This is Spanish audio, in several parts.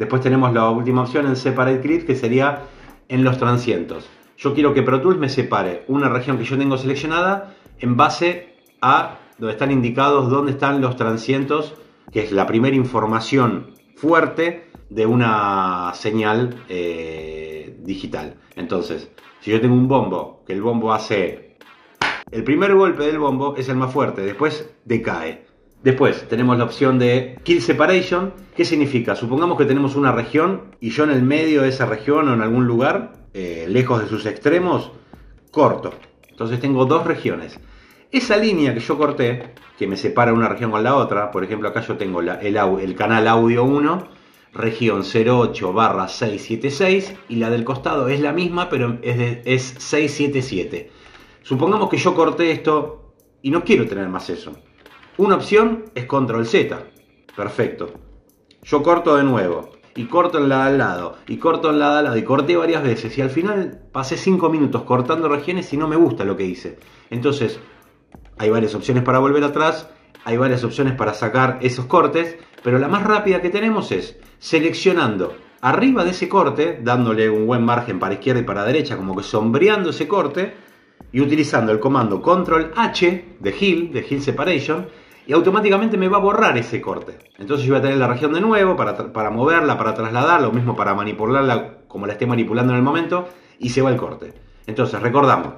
Después tenemos la última opción en Separate Clips, que sería en los transientos. Yo quiero que Pro Tools me separe una región que yo tengo seleccionada en base a donde están indicados dónde están los transientos, que es la primera información fuerte de una señal eh, digital. Entonces, si yo tengo un bombo, que el bombo hace... El primer golpe del bombo es el más fuerte, después decae. Después tenemos la opción de Kill Separation. ¿Qué significa? Supongamos que tenemos una región y yo en el medio de esa región o en algún lugar, eh, lejos de sus extremos, corto. Entonces tengo dos regiones. Esa línea que yo corté, que me separa una región con la otra, por ejemplo acá yo tengo el, canal audio 1, región 08 barra 676 y la del costado es la misma pero es, es 677. Supongamos que yo corté esto y no quiero tener más eso. Una opción es control Z. Perfecto. Yo corto de nuevo. Y corto en la de al lado. Y corto en la de al lado. Y corté varias veces. Y al final pasé 5 minutos cortando regiones y no me gusta lo que hice. Entonces, hay varias opciones para volver atrás. Hay varias opciones para sacar esos cortes. Pero la más rápida que tenemos es seleccionando arriba de ese corte, dándole un buen margen para izquierda y para derecha, como que sombreando ese corte, y utilizando el comando Control H de Hill, de Hill Separation, y automáticamente me va a borrar ese corte. Entonces yo voy a tener la región de nuevo para, para moverla, para trasladarla, lo mismo para manipularla como la esté manipulando en el momento y se va el corte. Entonces recordamos,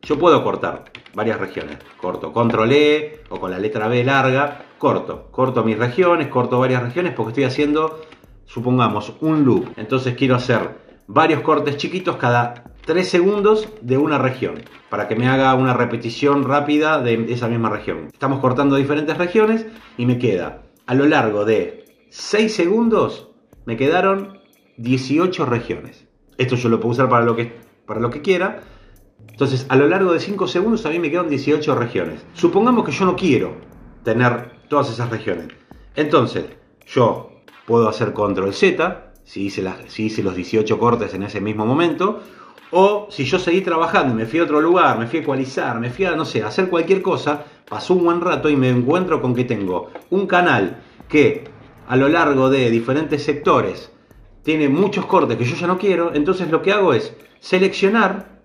yo puedo cortar varias regiones. Corto control E o con la letra B larga, corto. Corto mis regiones, corto varias regiones porque estoy haciendo, supongamos, un loop. Entonces quiero hacer varios cortes chiquitos cada 3 segundos de una región para que me haga una repetición rápida de esa misma región. Estamos cortando diferentes regiones y me queda a lo largo de 6 segundos me quedaron 18 regiones. Esto yo lo puedo usar para lo que, para lo que quiera. Entonces, a lo largo de 5 segundos a mí me quedan 18 regiones. Supongamos que yo no quiero tener todas esas regiones. Entonces, yo puedo hacer control Z, si hice, si hice los 18 cortes en ese mismo momento, o si yo seguí trabajando y me fui a otro lugar, me fui a ecualizar, me fui a, no sé, a hacer cualquier cosa, pasó un buen rato y me encuentro con que tengo un canal que a lo largo de diferentes sectores tiene muchos cortes que yo ya no quiero, entonces lo que hago es seleccionar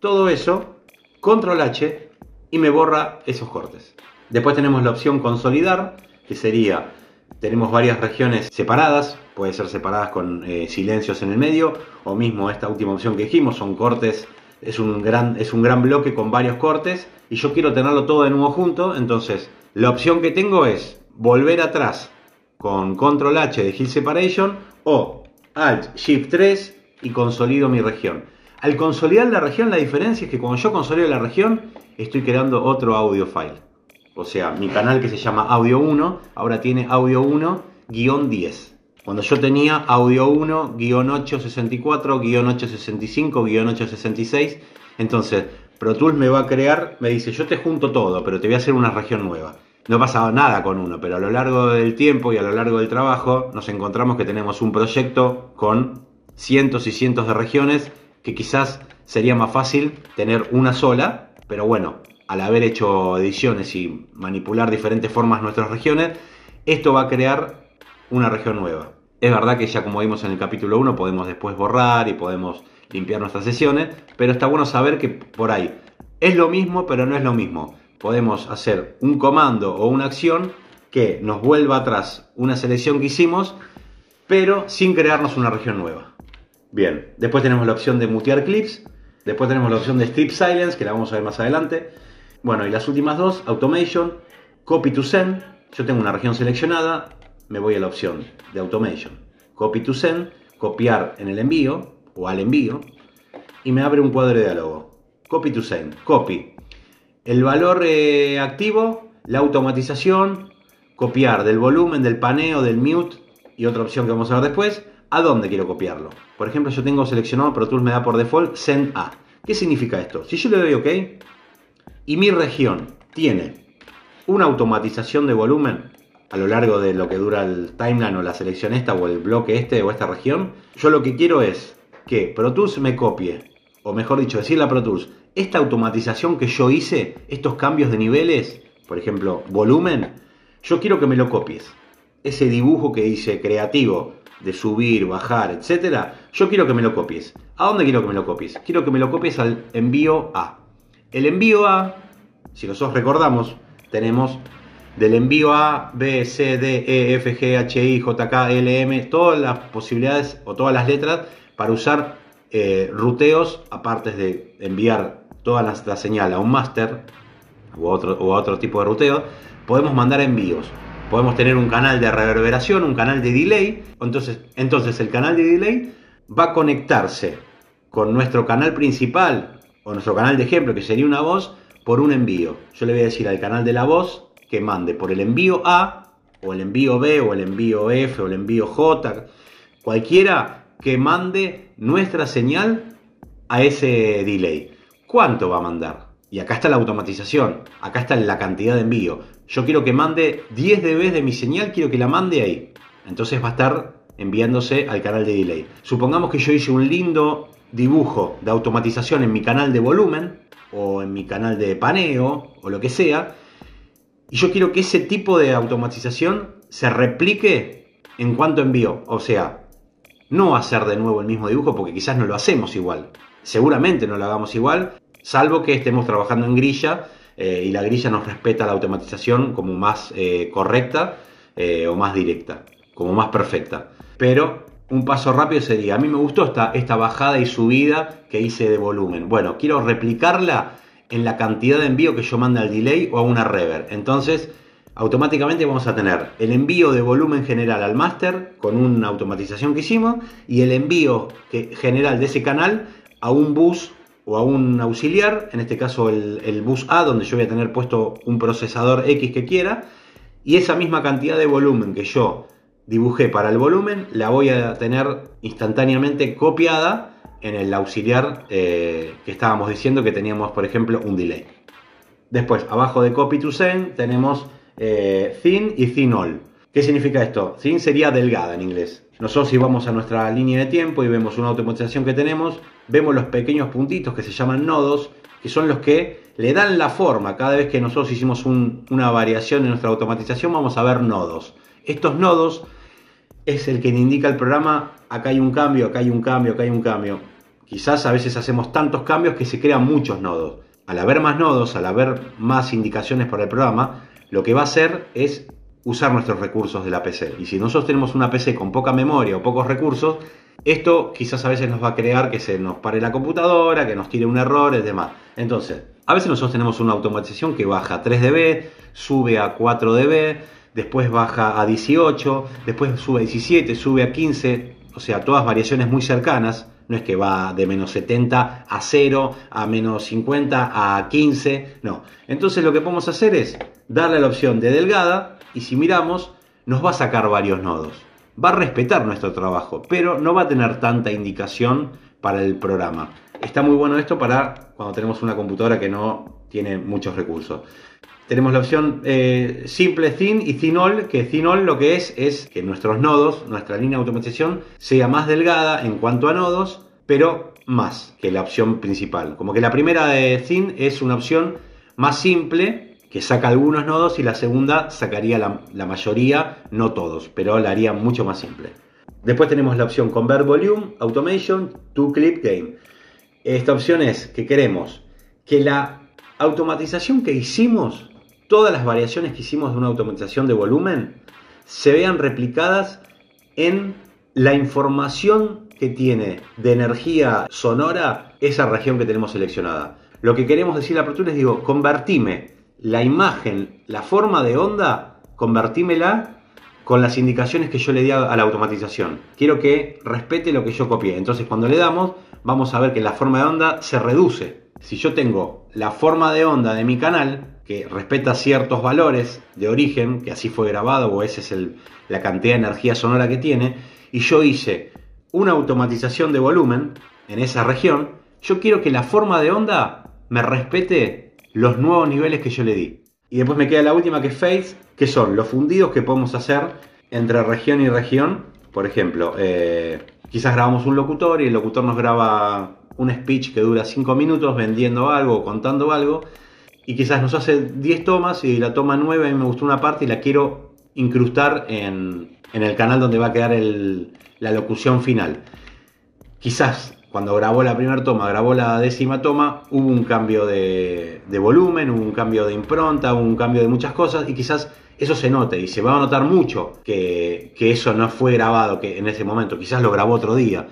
todo eso, control H y me borra esos cortes. Después tenemos la opción consolidar, que sería, tenemos varias regiones separadas, puede ser separadas con eh, silencios en el medio, o mismo esta última opción que dijimos, son cortes, es un, gran, es un gran bloque con varios cortes, y yo quiero tenerlo todo en uno junto, entonces la opción que tengo es volver atrás con control H de Hill Separation, o Alt Shift 3 y consolido mi región. Al consolidar la región, la diferencia es que cuando yo consolido la región, estoy creando otro audio file. O sea, mi canal que se llama Audio 1, ahora tiene Audio 1-10. Cuando yo tenía audio 1, 864, 865, 866, entonces Pro Tools me va a crear, me dice, yo te junto todo, pero te voy a hacer una región nueva. No ha nada con uno, pero a lo largo del tiempo y a lo largo del trabajo nos encontramos que tenemos un proyecto con cientos y cientos de regiones que quizás sería más fácil tener una sola, pero bueno, al haber hecho ediciones y manipular diferentes formas nuestras regiones, esto va a crear una región nueva. Es verdad que ya como vimos en el capítulo 1 podemos después borrar y podemos limpiar nuestras sesiones, pero está bueno saber que por ahí es lo mismo, pero no es lo mismo. Podemos hacer un comando o una acción que nos vuelva atrás una selección que hicimos, pero sin crearnos una región nueva. Bien, después tenemos la opción de mutear clips, después tenemos la opción de strip silence, que la vamos a ver más adelante. Bueno, y las últimas dos, automation, copy to send. Yo tengo una región seleccionada, me voy a la opción de Automation. Copy to Send, copiar en el envío o al envío y me abre un cuadro de diálogo. Copy to Send, copy. El valor eh, activo, la automatización, copiar del volumen, del paneo, del mute y otra opción que vamos a ver después, a dónde quiero copiarlo. Por ejemplo, yo tengo seleccionado, Pro Tools me da por default Send A. ¿Qué significa esto? Si yo le doy OK y mi región tiene una automatización de volumen, a lo largo de lo que dura el timeline o la selección esta o el bloque este o esta región, yo lo que quiero es que Pro Tools me copie, o mejor dicho, decirle a Pro Tools, esta automatización que yo hice, estos cambios de niveles, por ejemplo, volumen, yo quiero que me lo copies. Ese dibujo que dice creativo de subir, bajar, etcétera, yo quiero que me lo copies. ¿A dónde quiero que me lo copies? Quiero que me lo copies al envío A. El envío A, si nosotros recordamos, tenemos del envío A, B, C, D, E, F, G, H, I, J, K, L, M, todas las posibilidades o todas las letras para usar eh, ruteos, aparte de enviar toda la, la señal a un máster o a otro tipo de ruteo, podemos mandar envíos. Podemos tener un canal de reverberación, un canal de delay. Entonces, entonces el canal de delay va a conectarse con nuestro canal principal o nuestro canal de ejemplo, que sería una voz, por un envío. Yo le voy a decir al canal de la voz que mande por el envío A, o el envío B, o el envío F, o el envío J, cualquiera que mande nuestra señal a ese delay. ¿Cuánto va a mandar? Y acá está la automatización, acá está la cantidad de envío. Yo quiero que mande 10 dB de mi señal, quiero que la mande ahí. Entonces va a estar enviándose al canal de delay. Supongamos que yo hice un lindo dibujo de automatización en mi canal de volumen o en mi canal de paneo o lo que sea. Y yo quiero que ese tipo de automatización se replique en cuanto envío. O sea, no hacer de nuevo el mismo dibujo porque quizás no lo hacemos igual. Seguramente no lo hagamos igual, salvo que estemos trabajando en grilla eh, y la grilla nos respeta la automatización como más eh, correcta eh, o más directa, como más perfecta. Pero un paso rápido sería, a mí me gustó esta, bajada y subida que hice de volumen. Bueno, quiero replicarla en la cantidad de envío que yo mande al delay o a una reverb. Entonces, automáticamente vamos a tener el envío de volumen general al máster con una automatización que hicimos y el envío general de ese canal a un bus o a un auxiliar, en este caso el, bus A, donde yo voy a tener puesto un procesador X que quiera, y esa misma cantidad de volumen que yo dibujé para el volumen, la voy a tener instantáneamente copiada en el auxiliar eh, que estábamos diciendo que teníamos, por ejemplo, un delay. Después, abajo de copy to send, tenemos eh, thin y thin all. ¿Qué significa esto? Thin sería delgada en inglés. Nosotros si vamos a nuestra línea de tiempo y vemos una automatización que tenemos, vemos los pequeños puntitos que se llaman nodos, que son los que le dan la forma. Cada vez que nosotros hicimos una variación en nuestra automatización, vamos a ver nodos. Estos nodos es el que indica el programa, acá hay un cambio, acá hay un cambio, acá hay un cambio. Quizás a veces hacemos tantos cambios que se crean muchos nodos. Al haber más nodos, al haber más indicaciones para el programa, lo que va a hacer es usar nuestros recursos de la PC. Y si nosotros tenemos una PC con poca memoria o pocos recursos, esto quizás a veces nos va a crear que se nos pare la computadora, que nos tire un error y demás. Entonces, a veces nosotros tenemos una automatización que baja a 3 dB, sube a 4 dB, después baja a 18, después sube a 17, sube a 15, o sea, todas variaciones muy cercanas. No es que va de menos 70 a 0, a menos 50 a 15, no. Entonces lo que podemos hacer es darle la opción de delgada y si miramos nos va a sacar varios nodos. Va a respetar nuestro trabajo, pero no va a tener tanta indicación para el programa. Está muy bueno esto para cuando tenemos una computadora que no tiene muchos recursos. Tenemos la opción eh, simple thin y thin all, que thin all lo que es es que nuestros nodos, nuestra línea de automatización, sea más delgada en cuanto a nodos, pero más que la opción principal. Como que la primera de thin es una opción más simple que saca algunos nodos y la segunda sacaría la, mayoría, no todos, pero la haría mucho más simple. Después tenemos la opción Convert Volume Automation to Clip Game. Esta opción es que queremos que la automatización que hicimos, todas las variaciones que hicimos de una automatización de volumen, se vean replicadas en la información que tiene de energía sonora esa región que tenemos seleccionada. Lo que queremos decir a la apertura es, digo, convertime la imagen, la forma de onda, convertímela con las indicaciones que yo le di a la automatización. Quiero que respete lo que yo copié. Entonces cuando le damos, vamos a ver que la forma de onda se reduce. Si yo tengo la forma de onda de mi canal, que respeta ciertos valores de origen, que así fue grabado o esa es la cantidad de energía sonora que tiene, y yo hice una automatización de volumen en esa región, yo quiero que la forma de onda me respete los nuevos niveles que yo le di. Y después me queda la última que es Face, que son los fundidos que podemos hacer entre región y región. Por ejemplo, eh, quizás grabamos un locutor y el locutor nos graba un speech que dura 5 minutos vendiendo algo contando algo. Y quizás nos hace 10 tomas y la toma 9 a mí me gustó una parte y la quiero incrustar en, el canal donde va a quedar la locución final. Quizás cuando grabó la primera toma, grabó la décima toma, hubo un cambio de, volumen, hubo un cambio de impronta, hubo un cambio de muchas cosas y quizás eso se note y se va a notar mucho que, que eso no fue grabado que en ese momento, quizás lo grabó otro día.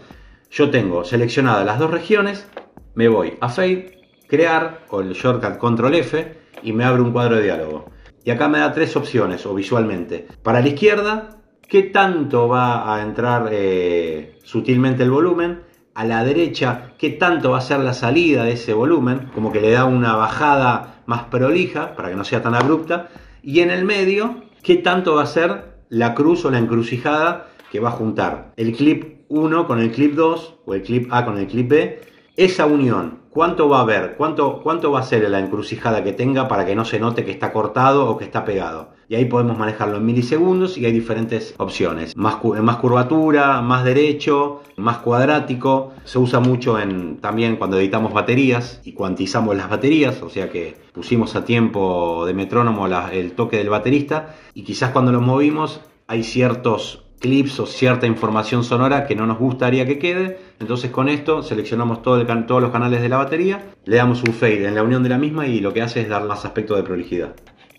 Yo tengo seleccionadas las dos regiones, me voy a Fade, crear o el shortcut control F y me abre un cuadro de diálogo. Y acá me da tres opciones o visualmente. Para la izquierda, qué tanto va a entrar eh, sutilmente el volumen. A la derecha, qué tanto va a ser la salida de ese volumen, como que le da una bajada más prolija para que no sea tan abrupta. Y en el medio, qué tanto va a ser la cruz o la encrucijada que va a juntar el clip 1 con el clip 2 o el clip A con el clip B. Esa unión ¿Cuánto va a haber? ¿Cuánto, ¿Cuánto va a ser la encrucijada que tenga para que no se note que está cortado o que está pegado? Y ahí podemos manejarlo en milisegundos y hay diferentes opciones. Más, más curvatura, más derecho, más cuadrático. Se usa mucho en, también cuando editamos baterías y cuantizamos las baterías, o sea que pusimos a tiempo de metrónomo el toque del baterista y quizás cuando lo movimos hay ciertos clips o cierta información sonora que no nos gustaría que quede. Entonces con esto seleccionamos todo el todos los canales de la batería, le damos un fade en la unión de la misma y lo que hace es dar más aspecto de prolijidad.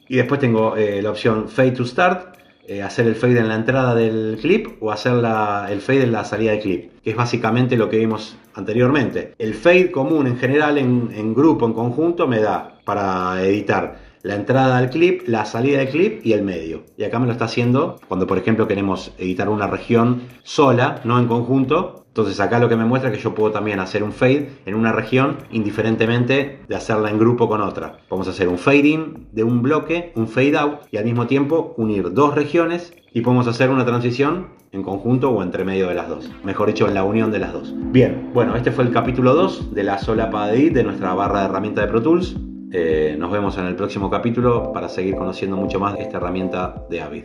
Y después tengo eh, la opción fade to start, eh, hacer el fade en la entrada del clip o hacer el fade en la salida del clip, que es básicamente lo que vimos anteriormente. El fade común en general en, en grupo, en conjunto, me da para editar la entrada al clip, la salida del clip y el medio. Y acá me lo está haciendo cuando, por ejemplo, queremos editar una región sola, no en conjunto. Entonces acá lo que me muestra es que yo puedo también hacer un fade en una región indiferentemente de hacerla en grupo con otra. Vamos a hacer un fade in de un bloque, un fade out y al mismo tiempo unir dos regiones y podemos hacer una transición en conjunto o entre medio de las dos. Mejor dicho, en la unión de las dos. Bien, bueno, este fue el capítulo 2 de la solapa de edit de nuestra barra de herramienta de Pro Tools. Eh, nos vemos en el próximo capítulo para seguir conociendo mucho más esta herramienta de Avid.